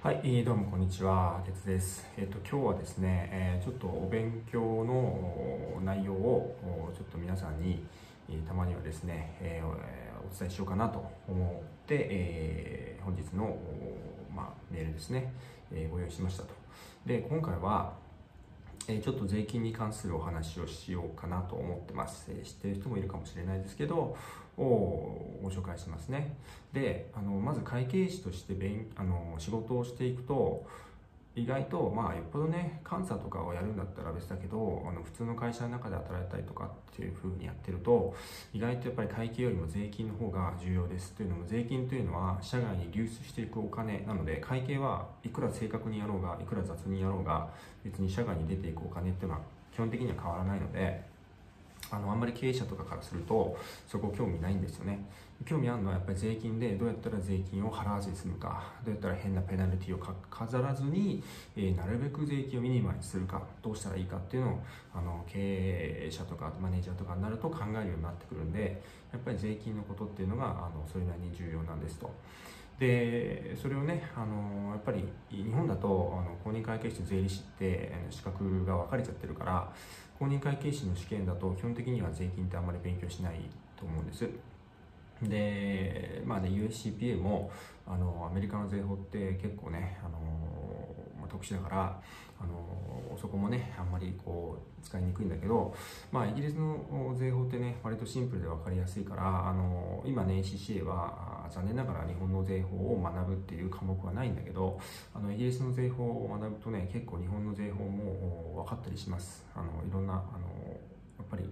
はい、どうもこんにちは、鉄です。えっ、と今日はですね、えーちょっとお勉強の内容をちょっと皆さんに、えたまにはですね、えーお伝えしようかなと思って、えー本日のまあ、メールですね、えーご用意しましたと。で、今回は、えちょっと税金に関するお話をしようかなと思ってます。え知ってる人もいるかもしれないですけど、をご紹介しますね。で、あのまず会計士として勉あの仕事をしていくと、意外と、まあ、よっぽどね、監査とかをやるんだったら別だけど、あの普通の会社の中で働いたりとかっていう風にやってると、意外とやっぱり会計よりも税金の方が重要です。というのも、税金というのは社外に流出していくお金なので、会計はいくら正確にやろうが、いくら雑にやろうが、別に社外に出ていくお金っていうのは基本的には変わらないので、あのあんまり経営者とかからするとそこ興味ないんですよね興味あるのはやっぱり税金でどうやったら税金を払わずに済むかどうやったら変なペナルティをか飾らずに、えーなるべく税金をミニマイズするかどうしたらいいかっていうのをあの経営者とかマネージャーとかになると考えるようになってくるんでやっぱり税金のことっていうのがあのそれなりに重要なんですと。でそれをねあのやっぱり日本だとあの公認会計士と税理士って資格が分かれちゃってるから公認会計士の試験だと基本的には税金ってあんまり勉強しないと思うんです。でまあね USCPA もあのアメリカの税法って結構ねあの、特殊だからあのそこもねあんまりこう使いにくいんだけどまあイギリスの税法ってね割とシンプルで分かりやすいからあの今ね ACCA は残念ながら日本の税法を学ぶっていう科目はないんだけどあのイギリスの税法を学ぶとね結構日本の税法も分かったりします。あのいろんなあのやっぱり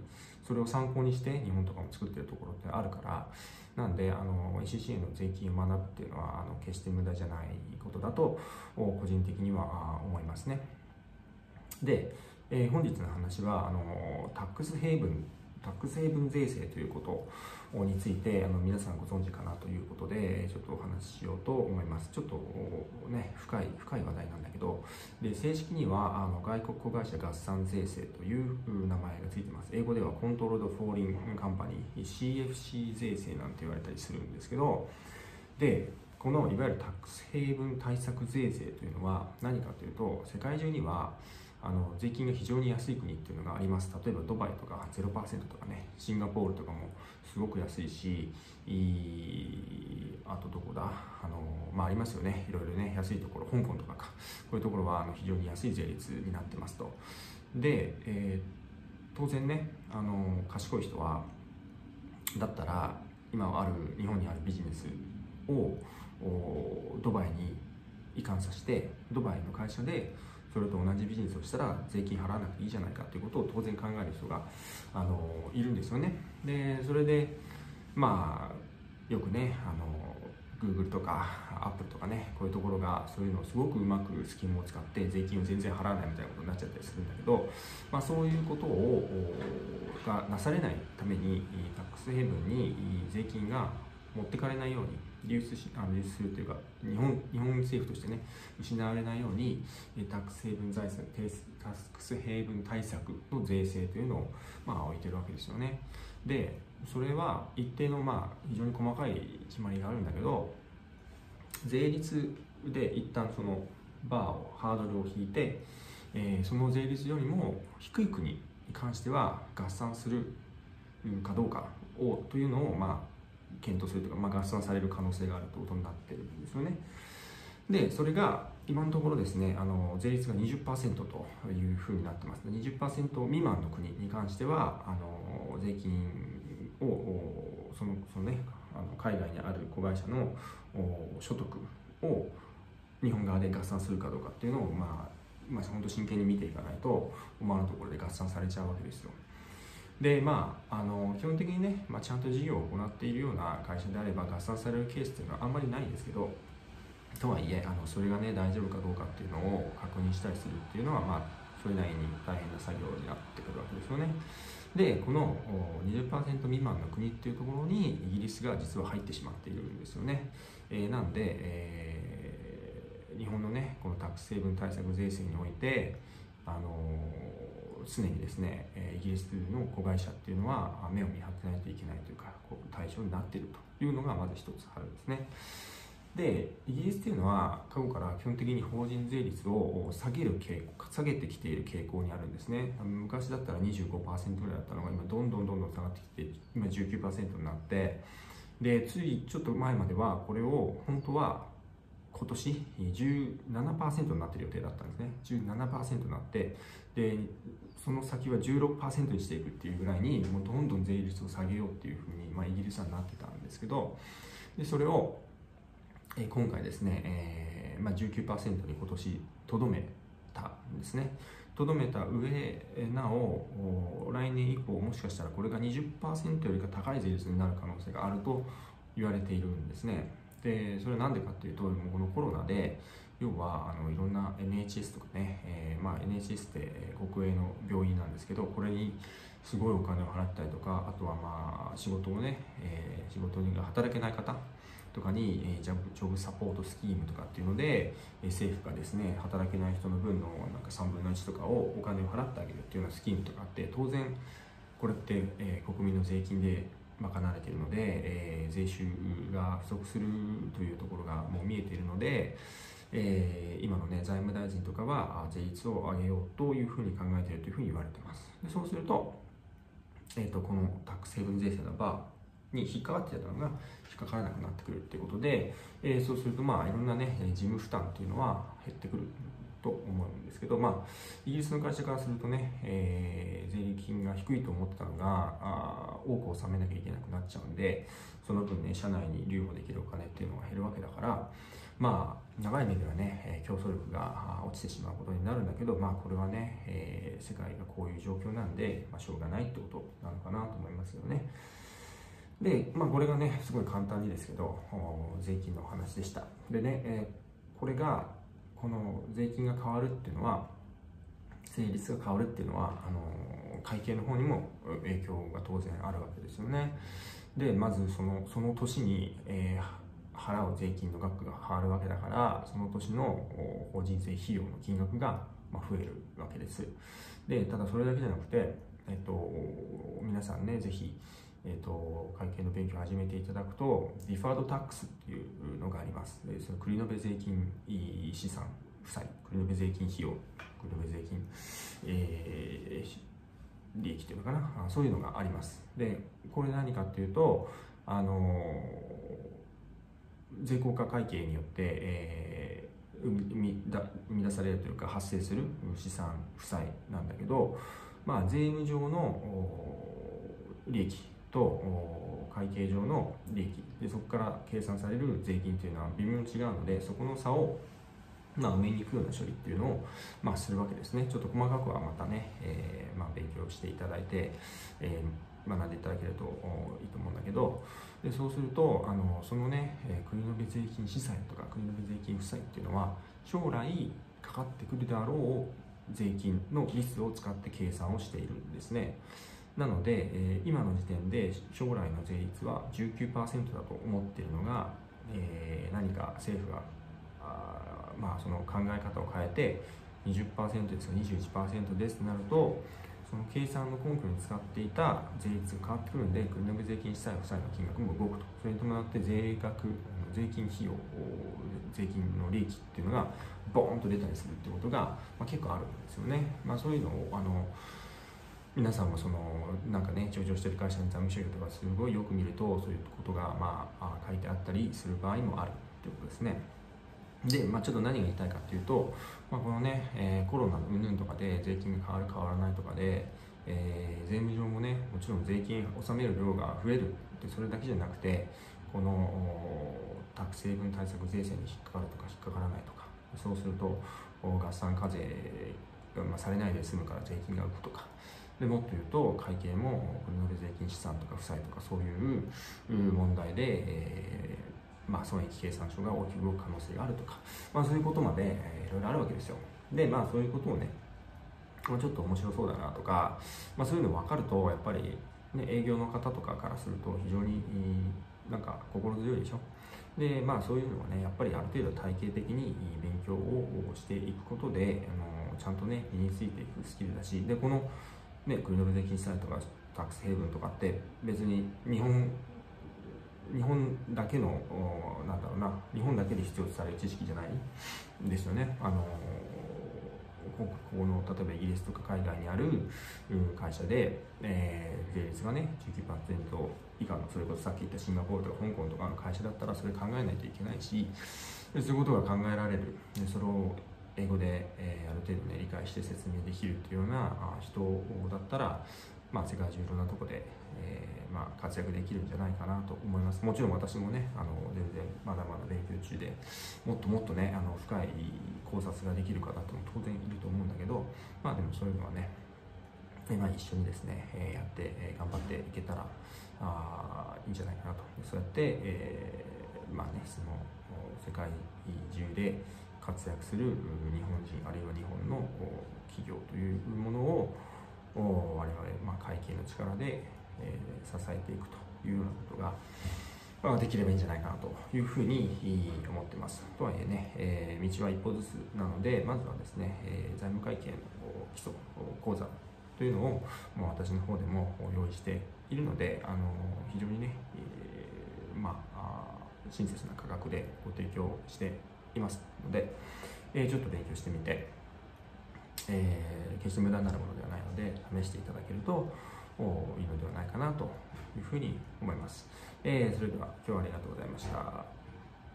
それを参考にして日本とかも作ってるところってあるからなんであの ECC の税金を学ぶっていうのはあの決して無駄じゃないことだと個人的には思いますね。で、えー本日の話はあのタックスヘイブンタックスヘイブン税制ということについてあの皆さんご存知かなということでちょっとお話ししようと思います。ちょっとね深い深い話題なんだけどで正式にはあの外国子会社合算税制という名前がついてます。英語ではコントロールド・フォーリン・カンパニー CFC 税制なんて言われたりするんですけどでこのいわゆるタックスヘイブン対策税制というのは何かというと世界中にはあの税金が非常に安い国っていうのがあります。例えばドバイとか0%とかねシンガポールとかもすごく安いしあとどこだ？あの、まあ、ありますよね。いろいろね安いところ香港とかか。こういうところはあの非常に安い税率になってますと。で、えー当然ねあの賢い人はだったら今ある日本にあるビジネスをドバイに移管させてドバイの会社でそれと同じビジネスをしたら税金払わなくていいじゃないかということを当然考える人があのいるんですよね。でそれでまあよくねあの Google とか Apple とかねこういうところがそういうのをすごくうまくスキームを使って税金を全然払わないみたいなことになっちゃったりするんだけど、まあ、そういうことをがなされないためにタックスヘブンに税金が持ってかれないように流出しあ流出するというか日本日本政府としてね失われないようにタックスヘイブン財産タックスヘイブン対策の税制というのを、まあ、置いてるわけですよね。でそれは一定の、まあ、非常に細かい決まりがあるんだけど税率で一旦そのバーをハードルを引いて、えーその税率よりも低い国に関しては合算するかどうかをというのを、まあ、検討するというか、まあ、合算される可能性があるということになってるんですよね。で、それが今のところですね、あの税率が20%というふうになってます。20%未満の国に関しては、あの税金をそのその、ね、あの海外にある子会社の所得を日本側で合算するかどうかっていうのを、まあ、まあ、本当真剣に見ていかないと思わぬところで合算されちゃうわけですよ。でまあ、あの基本的にね、まあ、ちゃんと事業を行っているような会社であれば合算されるケースっていうのはあんまりないんですけどとはいえあのそれがね大丈夫かどうかっていうのを確認したりするっていうのはまあそれなりに大変な作業になってくるわけですよね。でこの20%未満の国っていうところにイギリスが実は入ってしまっているんですよね、えーなんで、えー日本のねこのタックス成分対策税制においてあの常にですね、えーイギリスの子会社っていうのは目を見張ってないといけないというかこう対象になっているというのがまず一つあるんですね。でイギリスっていうのは過去から基本的に法人税率を下げる傾向下げてきている傾向にあるんですね昔だったら25%ぐらいだったのが今どんどんどんどん下がってきて今19%になってでついちょっと前まではこれを本当は今年17%になっている予定だったんですね17%になってでその先は16%にしていくっていうぐらいにもうどんどん税率を下げようっていうふうに、まあ、イギリスはなってたんですけどでそれを、えー、今回ですね、えーまあ19%、に今年とどめたんですね。とどめた上なお来年以降もしかしたらこれが20%よりか高い税率になる可能性があると言われているんですね。でそれは何でかっていうとこのコロナで要はあのいろんな NHS とかね、えー、まあ、NHS って国営の病院なんですけどこれにすごいお金を払ったりとかあとはまあ仕事をね、えー、仕事に働けない方とかに、えー、ジョブサポートスキームとかっていうので、えー、政府がですね働けない人の分のなんか3分の1とかをお金を払ってあげるっていうようなスキームとかあって当然これって、えー、国民の税金で賄われているので、えー、税収が不足するというところがもう見えているので、えー、今の、ね、財務大臣とかは税率を上げようというふうに考えているというふうに言われています。でそうすると,、えーと、このタック成分税制の場に引っかかってたのが引っかからなくなってくるっていうことで、えー、そうするとまあいろんなね事務負担っていうのは減ってくる。と思うんですけど、まあ、イギリスの会社からするとね、えー、税金が低いと思ってたのがあ多く納めなきゃいけなくなっちゃうんでその分ね社内に留保できるお金っていうのが減るわけだからまあ長い目ではね競争力が落ちてしまうことになるんだけどまあこれはね、えー、世界がこういう状況なんで、まあ、しょうがないってことなのかなと思いますよね。で、まあ、これがね、すごい簡単にですけど、税金の話でした。でね、えー、これがこの税金が変わるっていうのは税率が変わるっていうのはあの会計の方にも影響が当然あるわけですよね。でまずそのその年に、えー、払う税金の額が変わるわけだからその年の法人税費用の金額が増えるわけです。でただそれだけじゃなくて、えっと、皆さんねぜひえーと、会計の勉強を始めていただくと、 deferred tax っていうのがあります。でその繰延税金資産、負債、繰延税金費用、繰延税金、えー、利益っていうのかな、そういうのがあります。で、これ何かっていうと、あの税効果会計によって、えー、生み生み出されるというか発生する資産負債なんだけど、まあ、税務上の利益と会計上の利益でそこから計算される税金というのは微妙に違うのでそこの差をまあ、埋めに行くような処理っていうのを、まあ、するわけですね。ちょっと細かくはまたね、えー、まあ、勉強していただいて、えー、学んでいただけるといいと思うんだけど、でそうすると、あのそのね、国の税金資産とか国の税金負債っていうのは、将来かかってくるであろう税金のリスを使って計算をしているんですね。なので、えー、今の時点で将来の税率は19%だと思っているのが、えー、何か政府があ、まあ、その考え方を変えて20%ですか21%ですとなるとその計算の根拠に使っていた税率が変わってくるので国の税金資産負債の金額も動くと。それに伴って税額税金費用税金の利益っていうのがボーンと出たりするってことが、まあ、結構あるんですよね、まあ、そういうのをあの皆さんもそのなんかね上場してる会社の財務諸表とかすごいよく見るとそういうことがまあ書いてあったりする場合もあるということですね。で、まあ、ちょっと何が言いたいかっていうと、まあ、このね、えー、コロナの云々とかで税金が変わる変わらないとかで、えー、税務上もねもちろん税金納める量が増えるってそれだけじゃなくてこのタク成分対策税制に引っかかるとか引っかからないとかそうすると合算課税がされないで済むから税金が浮くとかでもっと言うと会計も国の税金資産とか負債とかそういう問題で、えー、まあ、損益計算書が大きく動く可能性があるとか、まあ、そういうことまで、いろいろあるわけですよ。でまあそういうことをね、まあ、ちょっと面白そうだなとか、まあ、そういうの分かるとやっぱり、ね、営業の方とかからすると非常になんか心強いでしょ。でまあそういうのはねやっぱりある程度体系的に勉強をしていくことであのちゃんとね身についていくスキルだしでこのね、国の税金資産とかタックスヘイブンとかって別に日本日本だけのなんだろうな日本だけで必要とされる知識じゃないですよね。あのここの例えばイギリスとか海外にある会社で、えー、税率がね19%以下のそれこそさっき言ったシンガポールとか香港とかの会社だったらそれ考えないといけないしそういうことが考えられる。でそれを英語で、えー、ある程度ね理解して説明できるっていうような人だったら、まあ、世界中いろんなとこで、えー、まあ、活躍できるんじゃないかなと思います。もちろん私もねあの全然まだまだ勉強中でもっともっとねあの深い考察ができる方っても当然いると思うんだけどまあでもそういうのはねまあ、一緒にですね、えやって、え頑張っていけたらあいいんじゃないかなと。そうやって、えー、まあねその世界中で活躍する日本人あるいは日本の企業というものを我々、まあ、会計の力で、え支えていくというようなことが、まあ、できればいいんじゃないかなというふうに思ってます。とはいえね、えー、道は一歩ずつなので、まずはですね、え、財務会計の基礎講座というのを、まあ、私の方でも用意しているので、あの非常にね、えー、まあ、親切な価格でご提供していますので、えー、ちょっと勉強してみて、えー、決して無駄になるものではないので試していただけるといいのではないかなというふうに思います、えー、それでは今日はありがとうございました。